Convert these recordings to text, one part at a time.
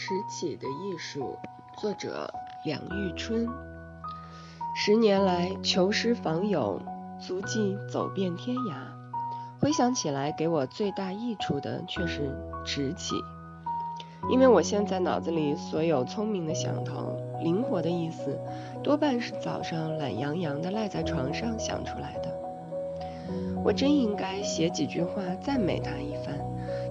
拾起的艺术，作者梁玉春。十年来求师访友，足迹走遍天涯。回想起来，给我最大益处的却是迟起，因为我现在脑子里所有聪明的想头、灵活的意思，多半是早上懒洋洋的赖在床上想出来的。我真应该写几句话赞美他一番。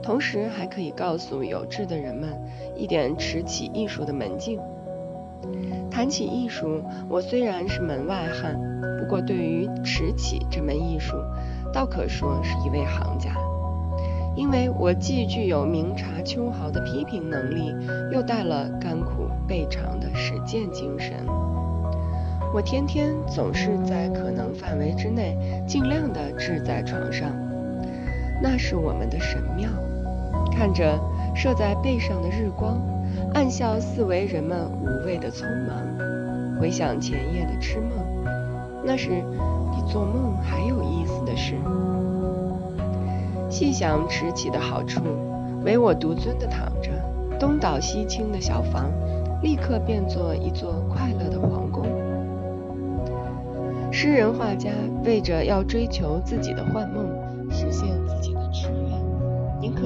同时还可以告诉有志的人们一点持起艺术的门径。谈起艺术，我虽然是门外汉，不过对于持起这门艺术，倒可说是一位行家，因为我既具有明察秋毫的批评能力，又带了甘苦备尝的实践精神。我天天总是在可能范围之内，尽量的置在床上，那是我们的神庙。看着射在背上的日光，暗笑四围人们无谓的匆忙，回想前夜的痴梦，那是比做梦还有意思的事。细想迟起的好处，唯我独尊的躺着，东倒西倾的小房，立刻变作一座快乐的皇宫。诗人画家为着要追求自己的幻梦，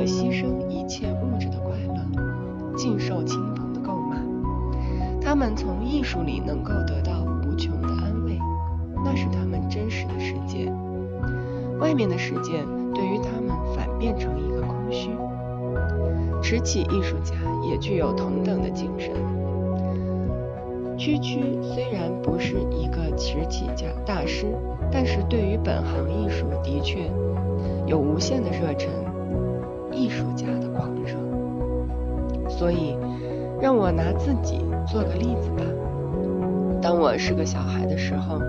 可牺牲一切物质的快乐，尽受亲朋的垢骂。他们从艺术里能够得到无穷的安慰，那是他们真实的世界。外面的世界对于他们反变成一个空虚。迟起艺术家也具有同等的精神。区区虽然不是一个迟起家大师，但是对于本行艺术的确有无限的热忱。艺术家的狂热，所以让我拿自己做个例子吧。当我是个小孩的时候，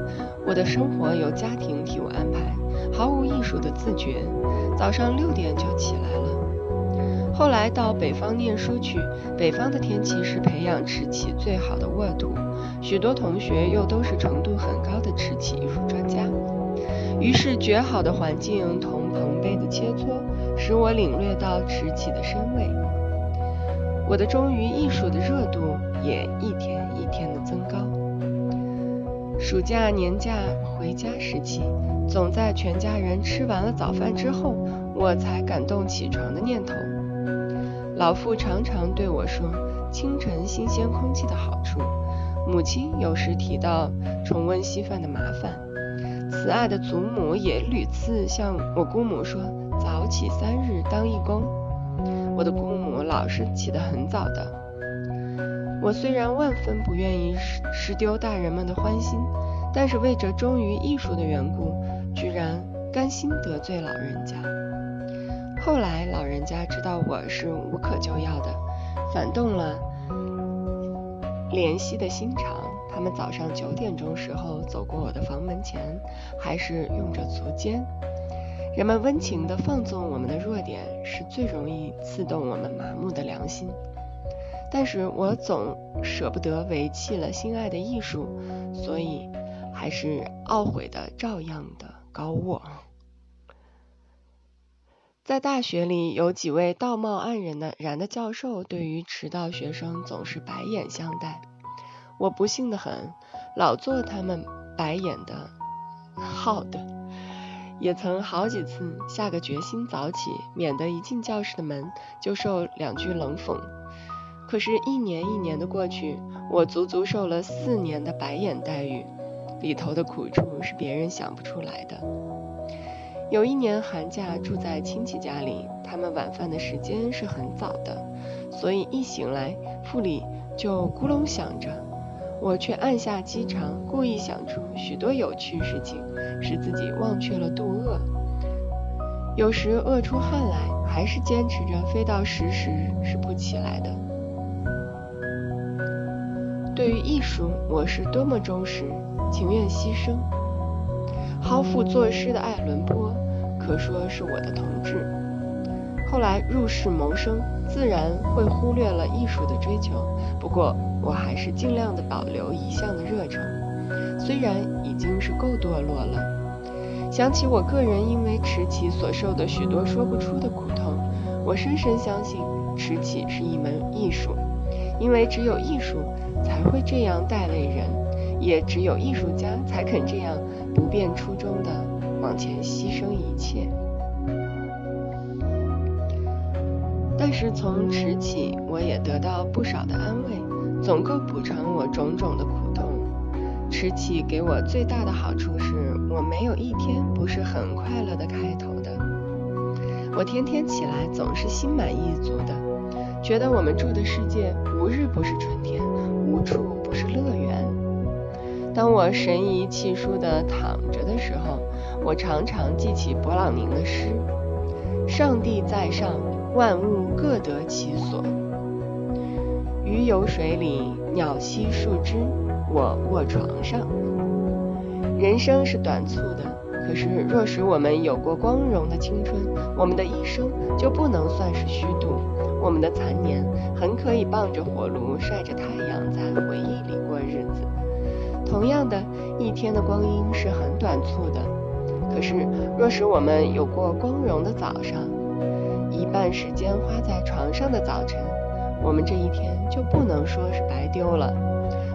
我的生活由家庭替我安排，毫无艺术的自觉，早上六点就起来了。后来到北方念书去，北方的天气是培养瓷器最好的沃土，许多同学又都是程度很高的瓷器艺术专家，于是绝好的环境同朋辈的切磋。使我领略到迟起的深味，我的忠于艺术的热度也一天一天的增高。暑假年假回家时期，总在全家人吃完了早饭之后，我才感动起床的念头。老父常常对我说清晨新鲜空气的好处，母亲有时提到重温稀饭的麻烦，慈爱的祖母也屡次向我姑母说。早起三日当义工，我的姑母老是起得很早的。我虽然万分不愿意失丢大人们的欢心，但是为着忠于艺术的缘故，居然甘心得罪老人家。后来老人家知道我是无可救药的，反动了怜惜的心肠。他们早上九点钟时候走过我的房门前，还是用着足尖。人们温情地放纵我们的弱点，是最容易刺痛我们麻木的良心。但是我总舍不得遗弃了心爱的艺术，所以还是懊悔的，照样的高卧。在大学里，有几位道貌岸然的然的教授，对于迟到学生总是白眼相待。我不幸的很，老做他们白眼的好的。也曾好几次下个决心早起，免得一进教室的门就受两句冷讽。可是，一年一年的过去，我足足受了四年的白眼待遇，里头的苦处是别人想不出来的。有一年寒假住在亲戚家里，他们晚饭的时间是很早的，所以一醒来腹里就咕隆响着。我却按下机肠，故意想出许多有趣事情，使自己忘却了肚饿。有时饿出汗来，还是坚持着飞到十时是不起来的。对于艺术，我是多么忠实，情愿牺牲。好负作诗的爱伦坡，可说是我的同志。后来入世谋生，自然会忽略了艺术的追求。不过，我还是尽量的保留一向的热忱，虽然已经是够堕落了。想起我个人因为迟起所受的许多说不出的苦痛，我深深相信，迟起是一门艺术，因为只有艺术才会这样带累人，也只有艺术家才肯这样不变初衷的往前牺牲一切。但是从迟起，我也得到不少的安慰，总够补偿我种种的苦痛。吃起给我最大的好处是我没有一天不是很快乐的开头的。我天天起来总是心满意足的，觉得我们住的世界无日不是春天，无处不是乐园。当我神怡气舒地躺着的时候，我常常记起勃朗宁的诗：“上帝在上，万物各得其所。鱼游水里，鸟栖树枝。”我卧床上。人生是短促的，可是若使我们有过光荣的青春，我们的一生就不能算是虚度。我们的残年很可以傍着火炉晒着太阳，在回忆里过日子。同样的，一天的光阴是很短促的，可是若使我们有过光荣的早上，一半时间花在床上的早晨，我们这一天就不能说是白丢了。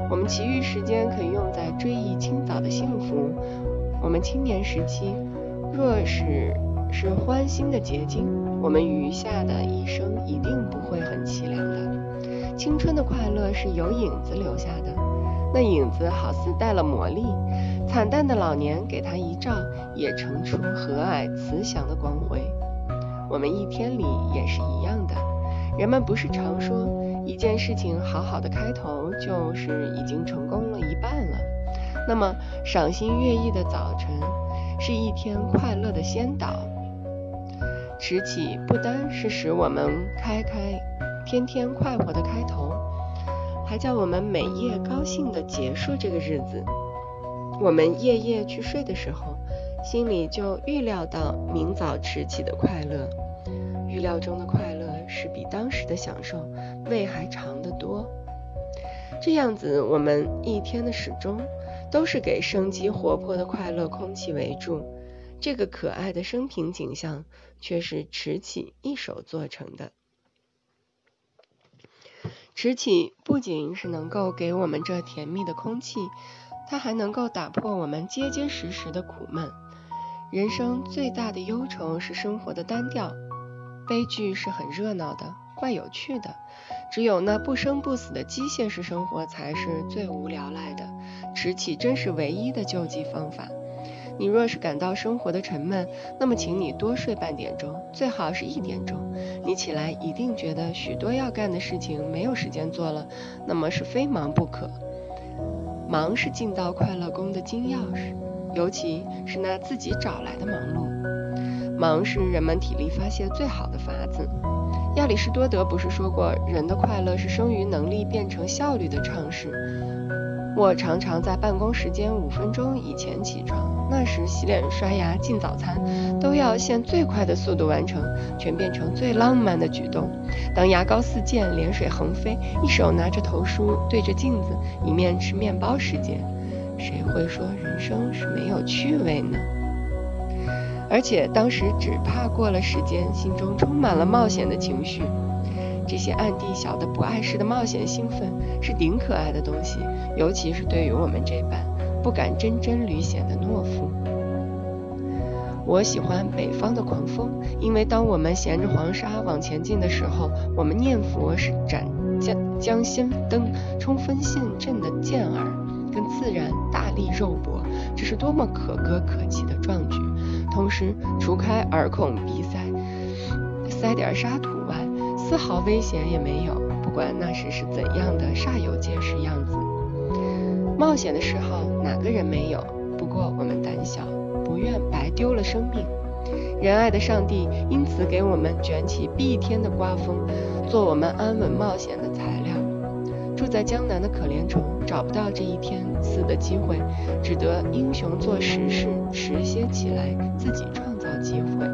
我们其余时间可以用在追忆清早的幸福。我们青年时期若是是欢欣的结晶，我们余下的一生一定不会很凄凉的。青春的快乐是有影子留下的，那影子好似带了魔力，惨淡的老年给他一照，也呈出和蔼慈祥的光辉。我们一天里也是一样的。人们不是常说？一件事情好好的开头，就是已经成功了一半了。那么，赏心悦意的早晨，是一天快乐的先导。迟起不单是使我们开开天天快活的开头，还叫我们每夜高兴的结束这个日子。我们夜夜去睡的时候，心里就预料到明早迟起的快乐，预料中的快乐。是比当时的享受味还长得多。这样子，我们一天的始终都是给生机活泼的快乐空气围住。这个可爱的生平景象，却是迟起一手做成的。迟起不仅是能够给我们这甜蜜的空气，它还能够打破我们结结实实的苦闷。人生最大的忧愁是生活的单调。悲剧是很热闹的，怪有趣的。只有那不生不死的机械式生活才是最无聊赖的。迟起真是唯一的救济方法。你若是感到生活的沉闷，那么请你多睡半点钟，最好是一点钟。你起来一定觉得许多要干的事情没有时间做了，那么是非忙不可。忙是进到快乐宫的金钥匙，尤其是那自己找来的忙碌。忙是人们体力发泄最好的法子。亚里士多德不是说过，人的快乐是生于能力变成效率的尝试。我常常在办公时间五分钟以前起床，那时洗脸、刷牙、进早餐都要现最快的速度完成，全变成最浪漫的举动。当牙膏四溅，脸水横飞，一手拿着头梳对着镜子，一面吃面包时间，谁会说人生是没有趣味呢？而且当时只怕过了时间，心中充满了冒险的情绪。这些暗地小的不碍事的冒险兴奋，是顶可爱的东西，尤其是对于我们这般不敢真真履险的懦夫。我喜欢北方的狂风，因为当我们衔着黄沙往前进的时候，我们念佛是斩将将先登冲锋陷阵的健儿，跟自然大力肉搏，这是多么可歌可泣的壮举！同时，除开耳孔鼻塞塞点沙土外，丝毫危险也没有。不管那时是怎样的煞有介事样子，冒险的嗜好哪个人没有？不过我们胆小，不愿白丢了生命。仁爱的上帝因此给我们卷起蔽天的刮风，做我们安稳冒险的材料。住在江南的可怜虫找不到这一天死的机会，只得英雄做实事，迟些起来自己创造机会。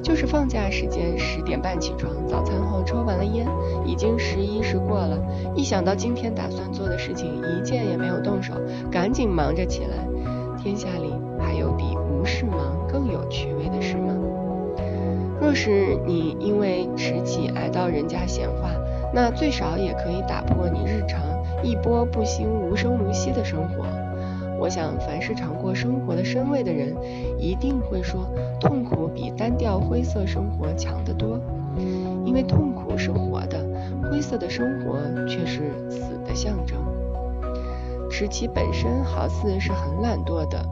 就是放假时间，十点半起床，早餐后抽完了烟，已经十一时过了。一想到今天打算做的事情一件也没有动手，赶紧忙着起来。天下里还有比无事忙更有趣味的事吗？若是你因为迟起挨到人家闲话，那最少也可以打破你日常一波不兴、无声无息的生活。我想，凡是尝过生活的深味的人，一定会说，痛苦比单调灰色生活强得多。因为痛苦是活的，灰色的生活却是死的象征。迟起本身好似是很懒惰的，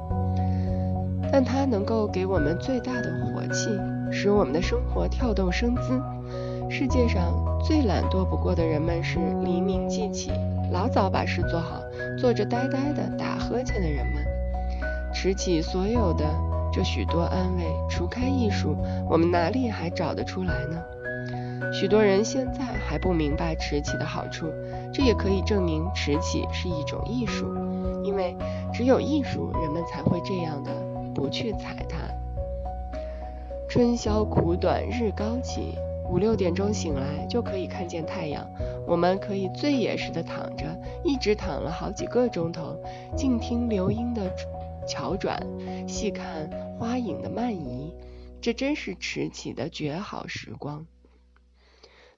但它能够给我们最大的活气，使我们的生活跳动生姿。世界上最懒惰不过的人们是黎明即起，老早把事做好，坐着呆呆的打呵欠的人们。持起所有的这许多安慰，除开艺术，我们哪里还找得出来呢？许多人现在还不明白持起的好处，这也可以证明持起是一种艺术，因为只有艺术，人们才会这样的不去踩它。春宵苦短日高起，五六点钟醒来就可以看见太阳，我们可以最野似的躺着，一直躺了好几个钟头，静听流莺的巧转，细看花影的漫移，这真是迟起的绝好时光。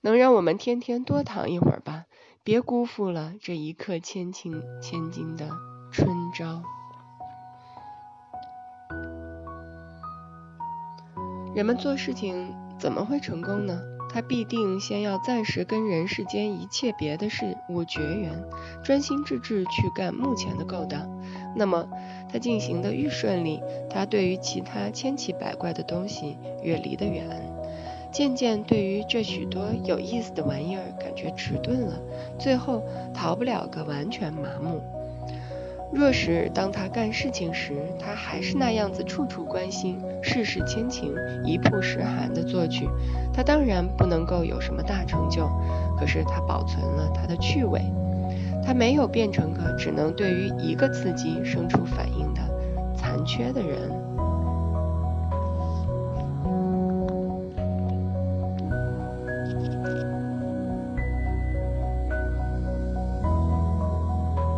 能让我们天天多躺一会儿吧，别辜负了这一刻千金千金的春朝。人们做事情怎么会成功呢？他必定先要暂时跟人世间一切别的事物绝缘，专心致志去干目前的勾当。那么他进行的愈顺利，他对于其他千奇百怪的东西越离得远。渐渐对于这许多有意思的玩意儿感觉迟钝了，最后逃不了个完全麻木。若是当他干事情时，他还是那样子处处关心，事事牵情，一曝十寒的作曲，他当然不能够有什么大成就。可是他保存了他的趣味，他没有变成个只能对于一个刺激生出反应的残缺的人。